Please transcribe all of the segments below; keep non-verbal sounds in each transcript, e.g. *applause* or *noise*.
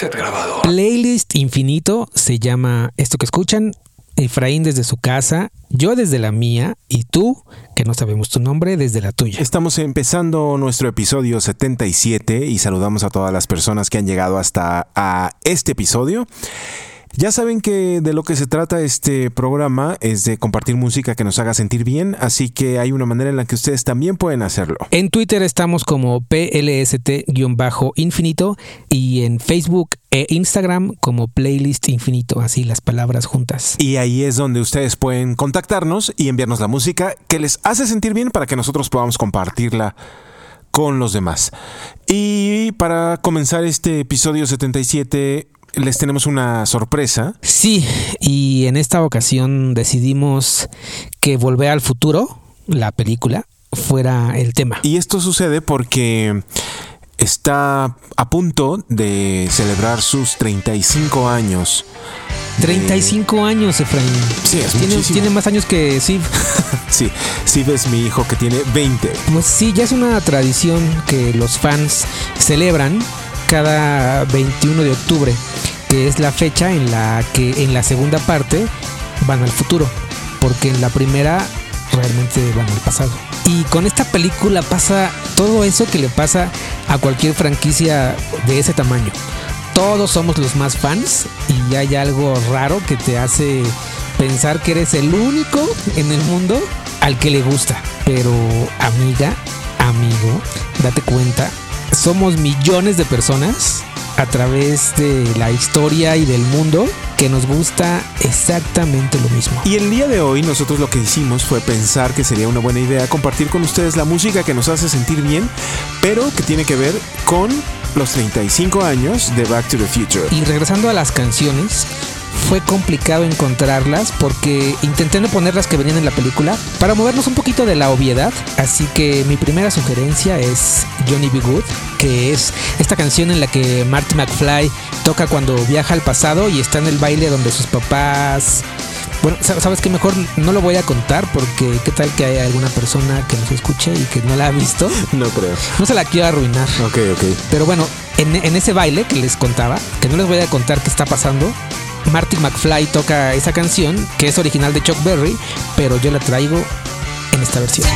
cassette grabador. Playlist Infinito se llama esto que escuchan. Efraín desde su casa, yo desde la mía y tú, que no sabemos tu nombre, desde la tuya. Estamos empezando nuestro episodio 77 y saludamos a todas las personas que han llegado hasta a este episodio. Ya saben que de lo que se trata este programa es de compartir música que nos haga sentir bien, así que hay una manera en la que ustedes también pueden hacerlo. En Twitter estamos como PLST-infinito y en Facebook e Instagram como Playlist Infinito, así las palabras juntas. Y ahí es donde ustedes pueden contactarnos y enviarnos la música que les hace sentir bien para que nosotros podamos compartirla con los demás. Y para comenzar este episodio 77 les tenemos una sorpresa. Sí, y en esta ocasión decidimos que Volver al Futuro, la película, fuera el tema. Y esto sucede porque está a punto de celebrar sus 35 años. 35 años, Efraín. Sí, es tiene, tiene más años que Sid. *laughs* Sí, sí ves mi hijo que tiene 20. Pues sí, ya es una tradición que los fans celebran cada 21 de octubre, que es la fecha en la que en la segunda parte van al futuro, porque en la primera realmente van al pasado. Y con esta película pasa todo eso que le pasa a cualquier franquicia de ese tamaño. Todos somos los más fans y hay algo raro que te hace pensar que eres el único en el mundo al que le gusta. Pero amiga, amigo, date cuenta, somos millones de personas a través de la historia y del mundo que nos gusta exactamente lo mismo. Y el día de hoy nosotros lo que hicimos fue pensar que sería una buena idea compartir con ustedes la música que nos hace sentir bien, pero que tiene que ver con los 35 años de Back to the Future. Y regresando a las canciones, fue complicado encontrarlas porque intenté no poner las que venían en la película para movernos un poquito de la obviedad. Así que mi primera sugerencia es Johnny B. Good, que es esta canción en la que Marty McFly toca cuando viaja al pasado y está en el baile donde sus papás. Bueno, sa- sabes que mejor no lo voy a contar porque qué tal que haya alguna persona que nos escuche y que no la ha visto. *laughs* No creo. No se la quiero arruinar. Ok, ok. Pero bueno, en, en ese baile que les contaba, que no les voy a contar qué está pasando, Marty McFly toca esa canción, que es original de Chuck Berry, pero yo la traigo en esta versión.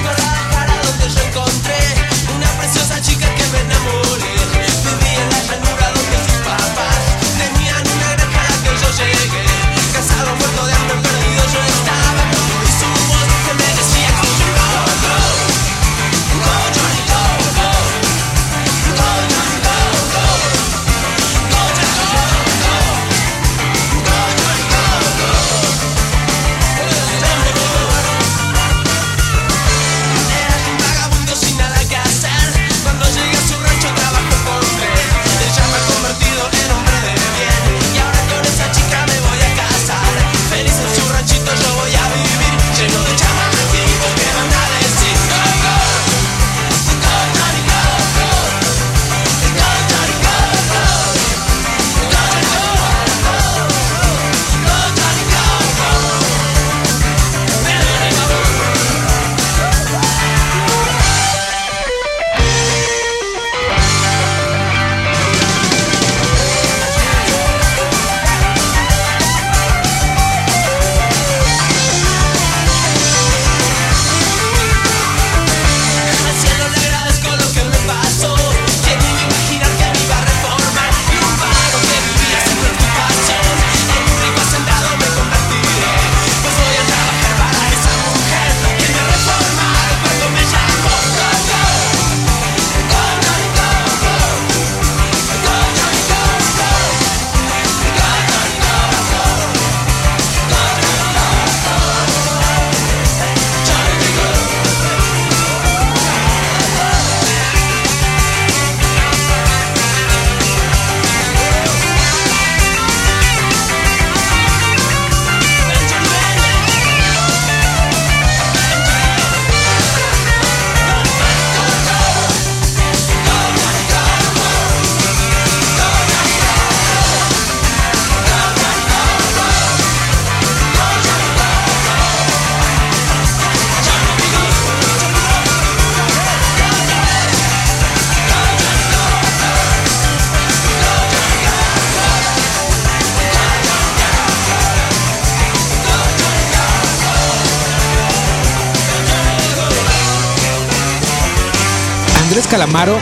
Calamaro,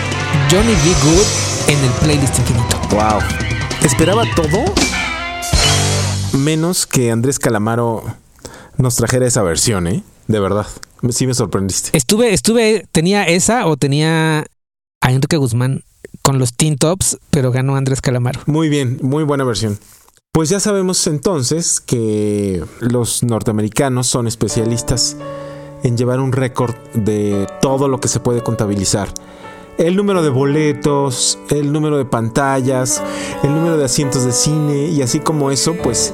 Johnny B. Good en el playlist infinito. Wow. Esperaba todo menos que Andrés Calamaro nos trajera esa versión, ¿eh? De verdad. Sí me sorprendiste. Estuve, estuve, tenía esa o tenía a Enrique Guzmán con los Teen Tops, pero ganó Andrés Calamaro. Muy bien, muy buena versión. Pues ya sabemos entonces que los norteamericanos son especialistas en llevar un récord de todo lo que se puede contabilizar. El número de boletos, el número de pantallas, el número de asientos de cine y así como eso, pues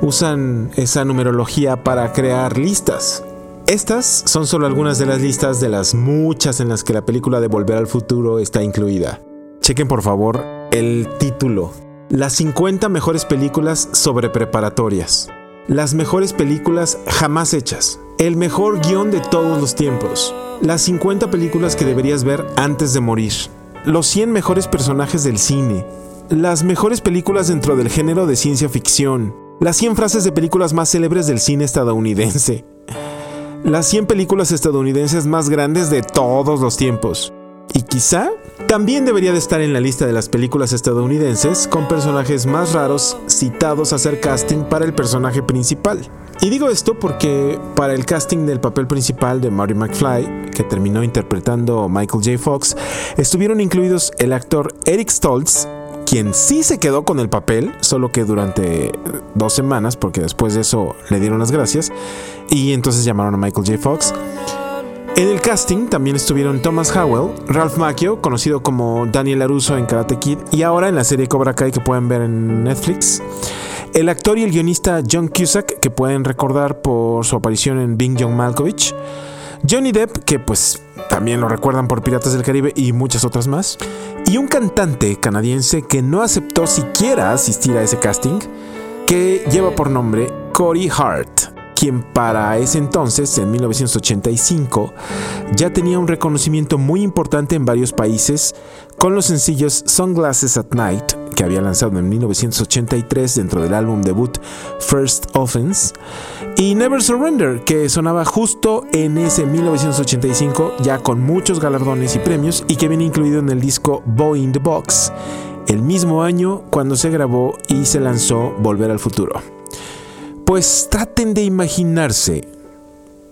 usan esa numerología para crear listas. Estas son solo algunas de las listas de las muchas en las que la película de Volver al Futuro está incluida. Chequen por favor el título. Las 50 mejores películas sobre preparatorias. Las mejores películas jamás hechas. El mejor guion de todos los tiempos. Las 50 películas que deberías ver antes de morir. Los 100 mejores personajes del cine. Las mejores películas dentro del género de ciencia ficción. Las 100 frases de películas más célebres del cine estadounidense. Las 100 películas estadounidenses más grandes de todos los tiempos. Y quizá también debería de estar en la lista de las películas estadounidenses con personajes más raros citados a hacer casting para el personaje principal. Y digo esto porque para el casting del papel principal de Marty McFly, que terminó interpretando Michael J. Fox, estuvieron incluidos el actor Eric Stoltz, quien sí se quedó con el papel, solo que durante dos semanas, porque después de eso le dieron las gracias, y entonces llamaron a Michael J. Fox. En el casting también estuvieron Thomas Howell, Ralph Macchio, conocido como Daniel LaRusso en Karate Kid, y ahora en la serie Cobra Kai que pueden ver en Netflix. El actor y el guionista John Cusack, que pueden recordar por su aparición en Bing John Malkovich. Johnny Depp, que pues también lo recuerdan por Piratas del Caribe y muchas otras más. Y un cantante canadiense que no aceptó siquiera asistir a ese casting, que lleva por nombre Corey Hart quien para ese entonces, en 1985, ya tenía un reconocimiento muy importante en varios países con los sencillos Sunglasses at Night, que había lanzado en 1983 dentro del álbum debut First Offense, y Never Surrender, que sonaba justo en ese 1985, ya con muchos galardones y premios, y que viene incluido en el disco Boy in the Box, el mismo año cuando se grabó y se lanzó Volver al Futuro. Pues traten de imaginarse,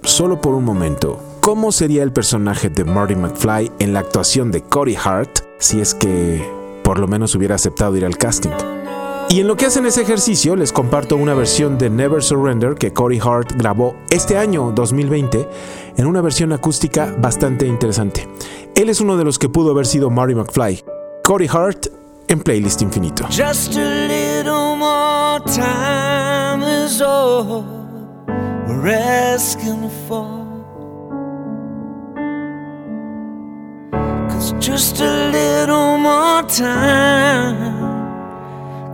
solo por un momento, cómo sería el personaje de Marty McFly en la actuación de Corey Hart si es que por lo menos hubiera aceptado ir al casting. Y en lo que hacen ese ejercicio, les comparto una versión de Never Surrender que Corey Hart grabó este año 2020 en una versión acústica bastante interesante. Él es uno de los que pudo haber sido Marty McFly. Corey Hart en Playlist Infinito. Just a little more time is all we're asking for. Cause just a little more time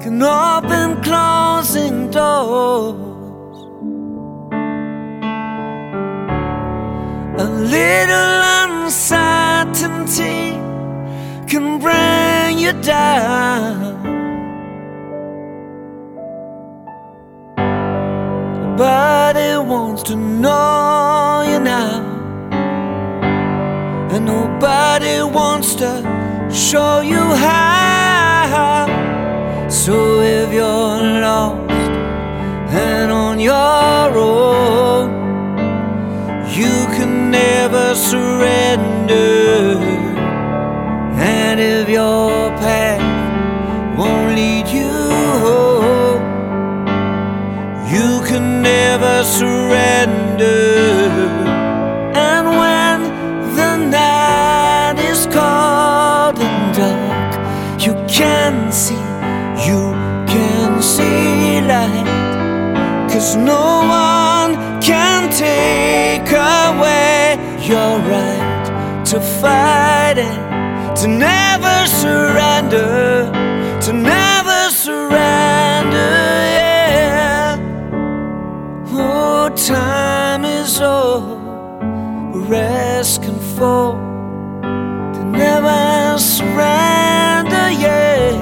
can open closing doors. A little uncertainty can bring you down. Nobody wants to know you now, and nobody wants to show you how. So if you're lost and on your own, you can never surrender. Never surrender. And when the night is cold and dark, you can see, you can see light. Cause no one can take away your right to fight it to never surrender, asking for, to never surrender, yeah.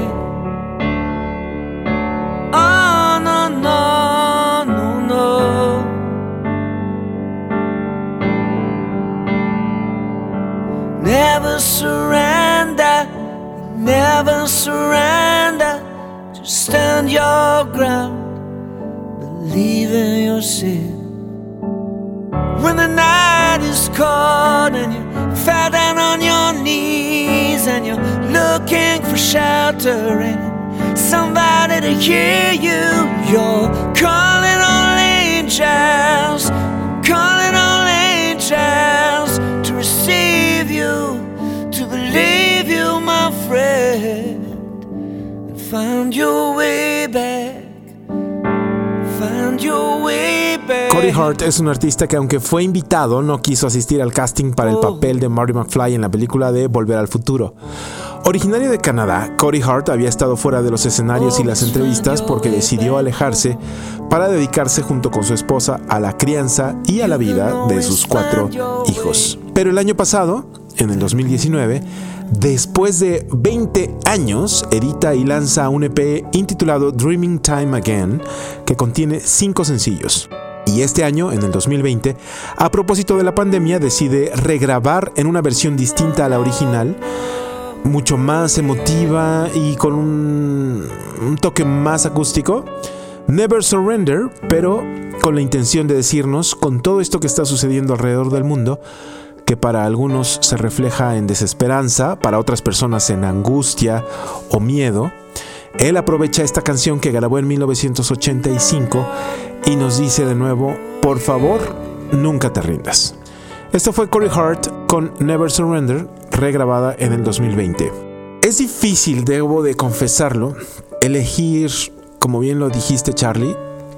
Oh, no, no, no, no. Never surrender. Never surrender. Just stand your ground. Believe in yourself. When the night is cold and you fell down on your knees and you're looking for shelter and somebody to hear you, you're calling on angels, calling on angels to receive you, to believe you, my friend, and find your way back. Find your way. Cody Hart es un artista que aunque fue invitado no quiso asistir al casting para el papel de Marty McFly en la película de Volver al Futuro. Originario de Canadá, Cody Hart había estado fuera de los escenarios y las entrevistas porque decidió alejarse para dedicarse junto con su esposa a la crianza y a la vida de sus cuatro hijos. Pero el año pasado, en el 2019, después de 20 años, edita y lanza un EP intitulado Dreaming Time Again, que contiene cinco sencillos. Y este año, en el 2020, a propósito de la pandemia, decide regrabar en una versión distinta a la original, mucho más emotiva y con un, toque más acústico. Never Surrender, pero con la intención de decirnos, con todo esto que está sucediendo alrededor del mundo, que para algunos se refleja en desesperanza, para otras personas en angustia o miedo, él aprovecha esta canción que grabó en 1985 y nos dice de nuevo, por favor, nunca te rindas. Esto fue Corey Hart con Never Surrender, regrabada en el 2020. Es difícil, debo de confesarlo, elegir, como bien lo dijiste Charlie,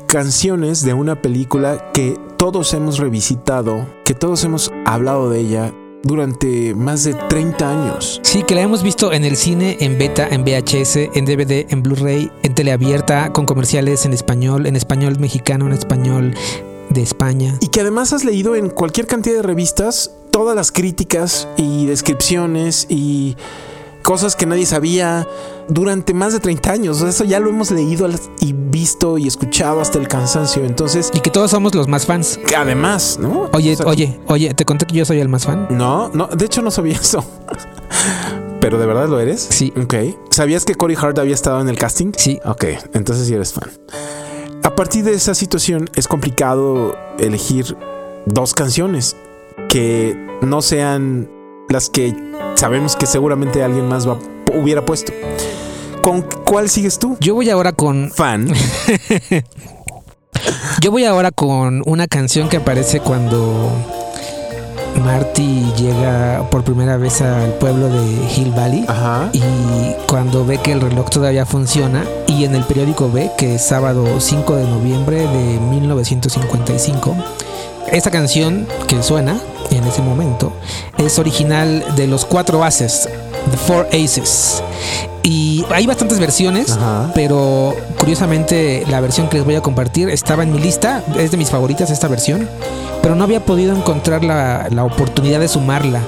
canciones de una película que todos hemos revisitado, que todos hemos hablado de ella durante más de 30 años. Sí, que la hemos visto en el cine, en beta, en VHS, en DVD, en Blu-ray, en teleabierta, con comerciales en español, en español mexicano, en español de España. Y que además has leído en cualquier cantidad de revistas todas las críticas y descripciones y cosas que nadie sabía durante más de 30 años. Eso ya lo hemos leído y visto y escuchado hasta el cansancio. Entonces, Y que todos somos los más fans. que además, ¿no? Oye, O sea, oye, oye, ¿te conté que yo soy el más fan? No, no, de hecho no sabía eso. Pero de verdad lo eres? Sí. Ok. ¿Sabías que Corey Hart había estado en el casting? Sí. Ok, entonces sí eres fan. A partir de esa situación es complicado elegir dos canciones que no sean las que sabemos que seguramente alguien más va- hubiera puesto. ¿Con cuál sigues tú? Yo voy ahora con Fan. *laughs* Yo voy ahora con una canción que aparece cuando Marty llega por primera vez al pueblo de Hill Valley Ajá. y cuando ve que el reloj todavía funciona y en el periódico ve que es sábado 5 de noviembre de 1955. Esta canción que suena en ese momento es original de los cuatro aces, The Four Aces. Y hay bastantes versiones, Ajá. pero curiosamente la versión que les voy a compartir estaba en mi lista, es de mis favoritas esta versión, pero no había podido encontrar la, la oportunidad de sumarla.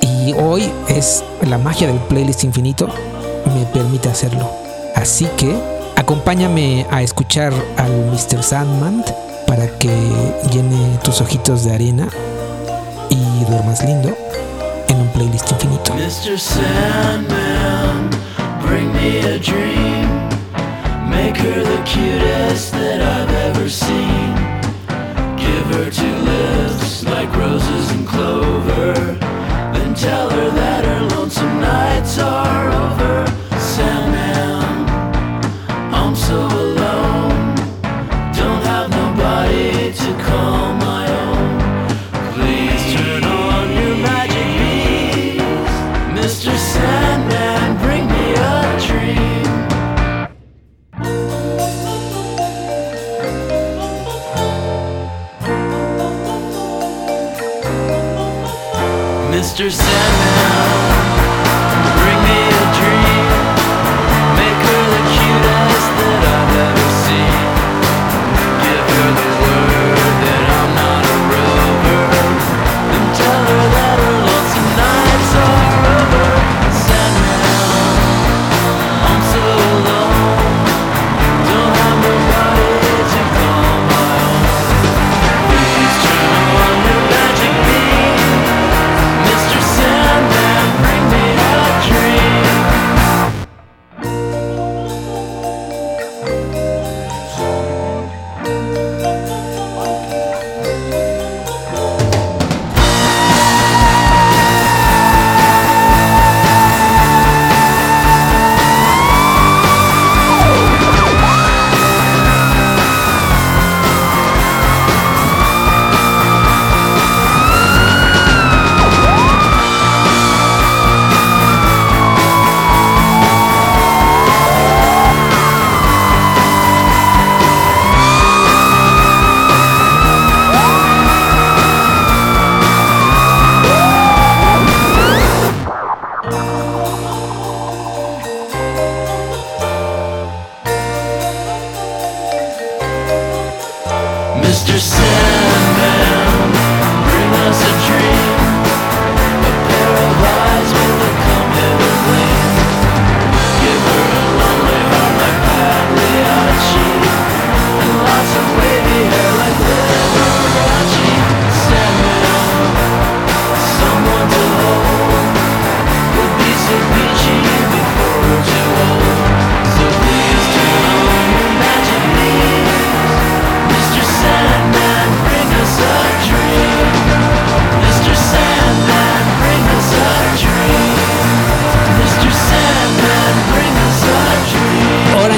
Y hoy es la magia del playlist infinito, me permite hacerlo. Así que acompáñame a escuchar al Mr. Sandman para que llene tus ojitos de arena y duermas lindo en un playlist infinito. Mr. Sandman, bring me a dream. Make her the cutest that I've ever seen. Give her two lips like roses and clover. Then tell her that her lonesome nights are over. Sandman,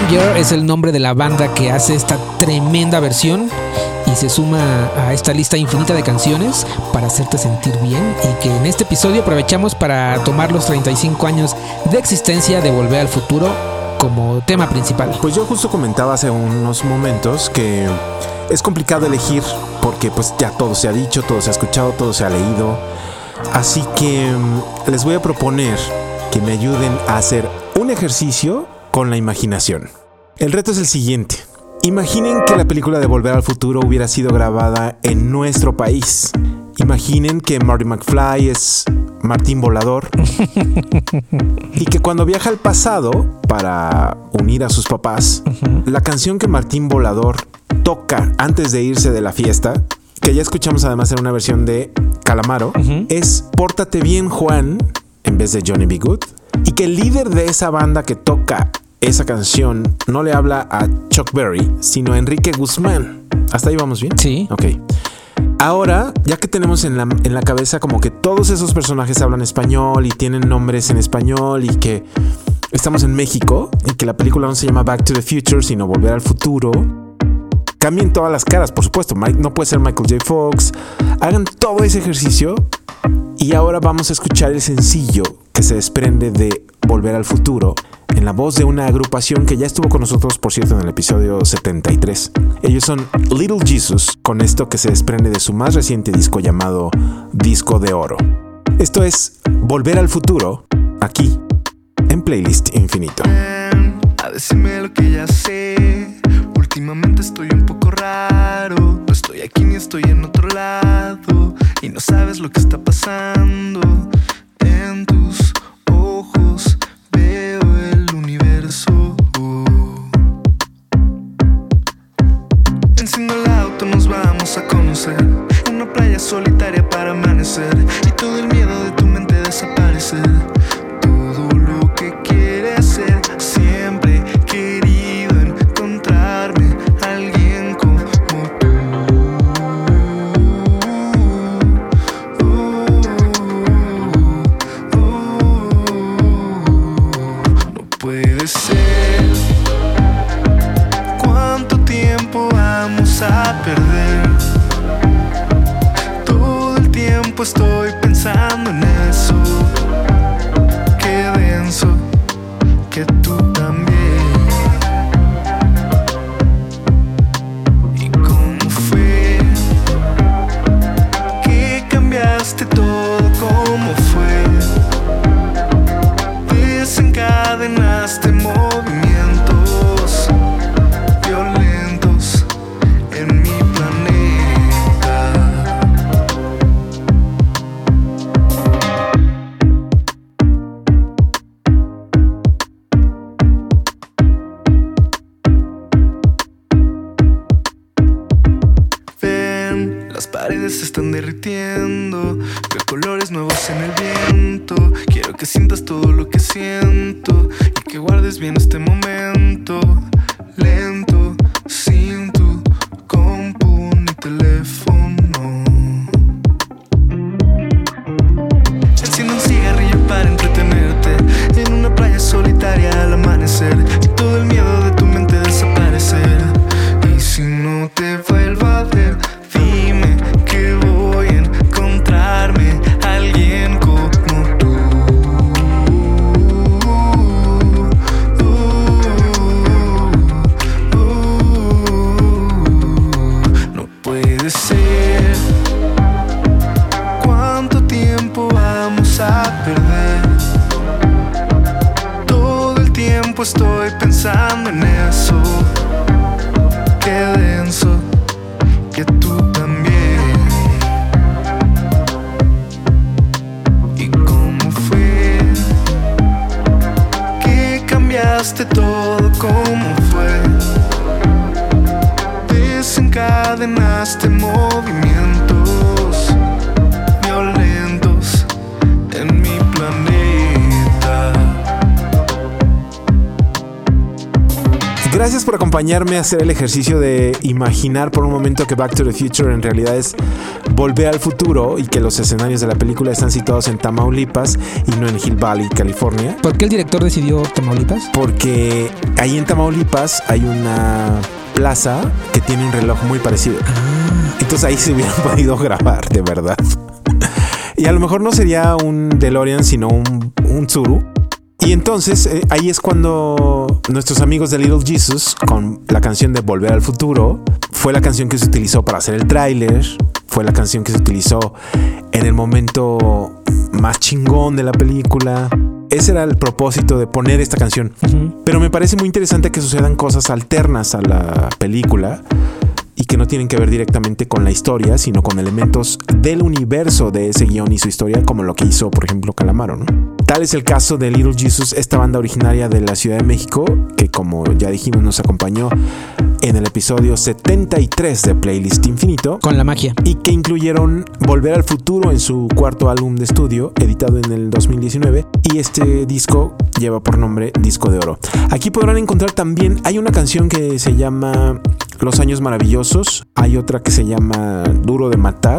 dream. Oranger es el nombre de la banda que hace esta tremenda versión y se suma a esta lista infinita de canciones para hacerte sentir bien y que en este episodio aprovechamos para tomar los 35 años de existencia de Volver al Futuro como tema principal. Pues yo justo comentaba hace unos momentos que es complicado elegir porque pues ya todo se ha dicho, todo se ha escuchado, todo se ha leído. Así que mm, les voy a proponer que me ayuden a hacer un ejercicio con la imaginación. El reto es el siguiente. Imaginen que la película de Volver al Futuro hubiera sido grabada en nuestro país. Imaginen que Marty McFly es Martín Volador *laughs* y que cuando viaja al pasado para unir a sus papás, la canción que Martín Volador toca antes de irse de la fiesta, que ya escuchamos además en una versión de Calamaro, es Pórtate bien Juan en vez de Johnny B. Good y que el líder de esa banda que toca esa canción no le habla a Chuck Berry, sino a Enrique Guzmán. ¿Hasta ahí vamos bien? Sí. Ok. Ahora, ya que tenemos en la, en la cabeza como que todos esos personajes hablan español y tienen nombres en español y que estamos en México y que la película no se llama Back to the Future, sino Volver al Futuro, cambien todas las caras, por supuesto. Mike, no puede ser Michael J. Fox. Hagan todo ese ejercicio y ahora vamos a escuchar el sencillo que se desprende de Volver al Futuro en la voz de una agrupación que ya estuvo con nosotros, por cierto, en el episodio 73. Ellos son Little Jesus, con esto que se desprende de su más reciente disco llamado Disco de Oro. Esto es Volver al Futuro, aquí, en Playlist Infinito. A decirme lo que ya sé. Últimamente estoy un poco raro. No estoy aquí ni estoy en otro lado. Y no sabes lo que está pasando. A conocer. Una playa solitaria para amanecer. Y todo el miedo de están derritiendo. Veo colores nuevos en el viento. Quiero que sientas todo lo que siento y que guardes bien este momento. Gracias por acompañarme a hacer el ejercicio de imaginar por un momento que Back to the Future en realidad es volver al futuro y que los escenarios de la película están situados en Tamaulipas y no en Hill Valley, California. ¿Por qué el director decidió Tamaulipas? Porque ahí en Tamaulipas hay una plaza que tiene un reloj muy parecido. Entonces ahí se hubieran *laughs* podido grabar, de verdad. *laughs* Y a lo mejor no sería un DeLorean, sino un, un Tsuru. Y entonces eh, ahí es cuando nuestros amigos de Little Jesus, con la canción de Volver al Futuro, fue la canción que se utilizó para hacer el tráiler, fue la canción que se utilizó en el momento más chingón de la película. Ese era el propósito de poner esta canción. Pero me parece muy interesante que sucedan cosas alternas a la película y que no tienen que ver directamente con la historia, sino con elementos del universo de ese guion y su historia, como lo que hizo, por ejemplo, Calamaro. ¿no? Tal es el caso de Little Jesus, esta banda originaria de la Ciudad de México, que como ya dijimos nos acompañó en el episodio 73 de Playlist Infinito. Con la magia. Y que incluyeron Volver al Futuro en su cuarto álbum de estudio, editado en el 2019. Y este disco lleva por nombre Disco de Oro. Aquí podrán encontrar también, hay una canción que se llama Los Años Maravillosos, hay otra que se llama Duro de Matar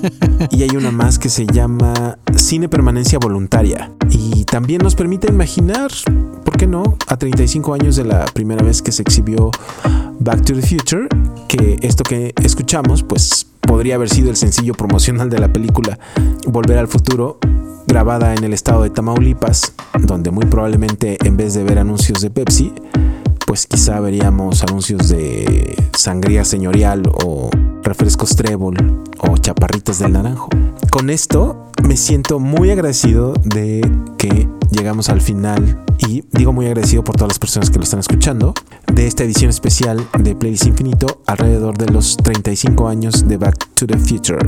*laughs* y hay una más que se llama Cine Permanencia Voluntaria. Y también nos permite imaginar, ¿por qué no?, a 35 años de la primera vez que se exhibió Back to the Future, que esto que escuchamos, pues podría haber sido el sencillo promocional de la película Volver al Futuro, grabada en el estado de Tamaulipas, donde muy probablemente en vez de ver anuncios de Pepsi, pues quizá veríamos anuncios de sangría señorial o refrescos trébol o chaparritas del naranjo. Con esto me siento muy agradecido de que llegamos al final y digo muy agradecido por todas las personas que lo están escuchando de esta edición especial de Playlist Infinito alrededor de los 35 años de Back to the Future.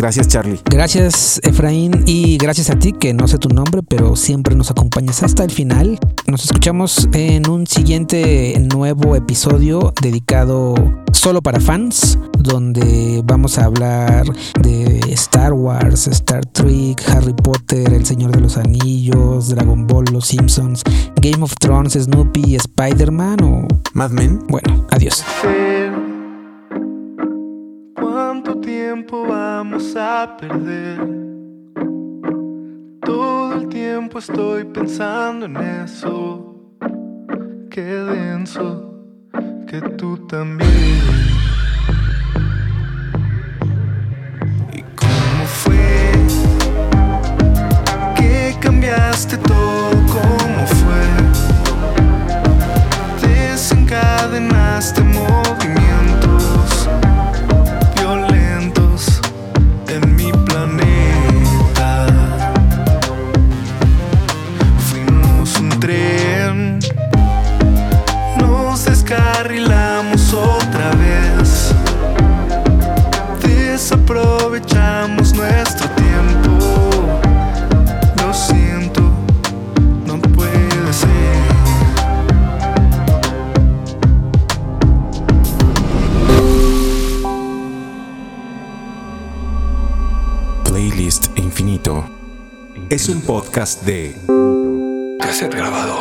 Gracias Charlie. Gracias Efraín y gracias a ti que no sé tu nombre pero siempre nos acompañas hasta el final. Nos escuchamos en un siguiente nuevo episodio dedicado solo para fans donde vamos a hablar de Star Wars, Star Trek, Harry Potter, El Señor de los Anillos, Dragon Ball, Los Simpsons, Game of Thrones, Snoopy, Spider-Man o... Mad Men. Bueno, adiós. ¿Cuánto tiempo vamos a perder? Todo el tiempo estoy pensando en eso. Qué denso, que tú también. ¿Y cómo fue que cambiaste todo? ¿Cómo fue? Desencadenaste movimientos podcast de Cassette.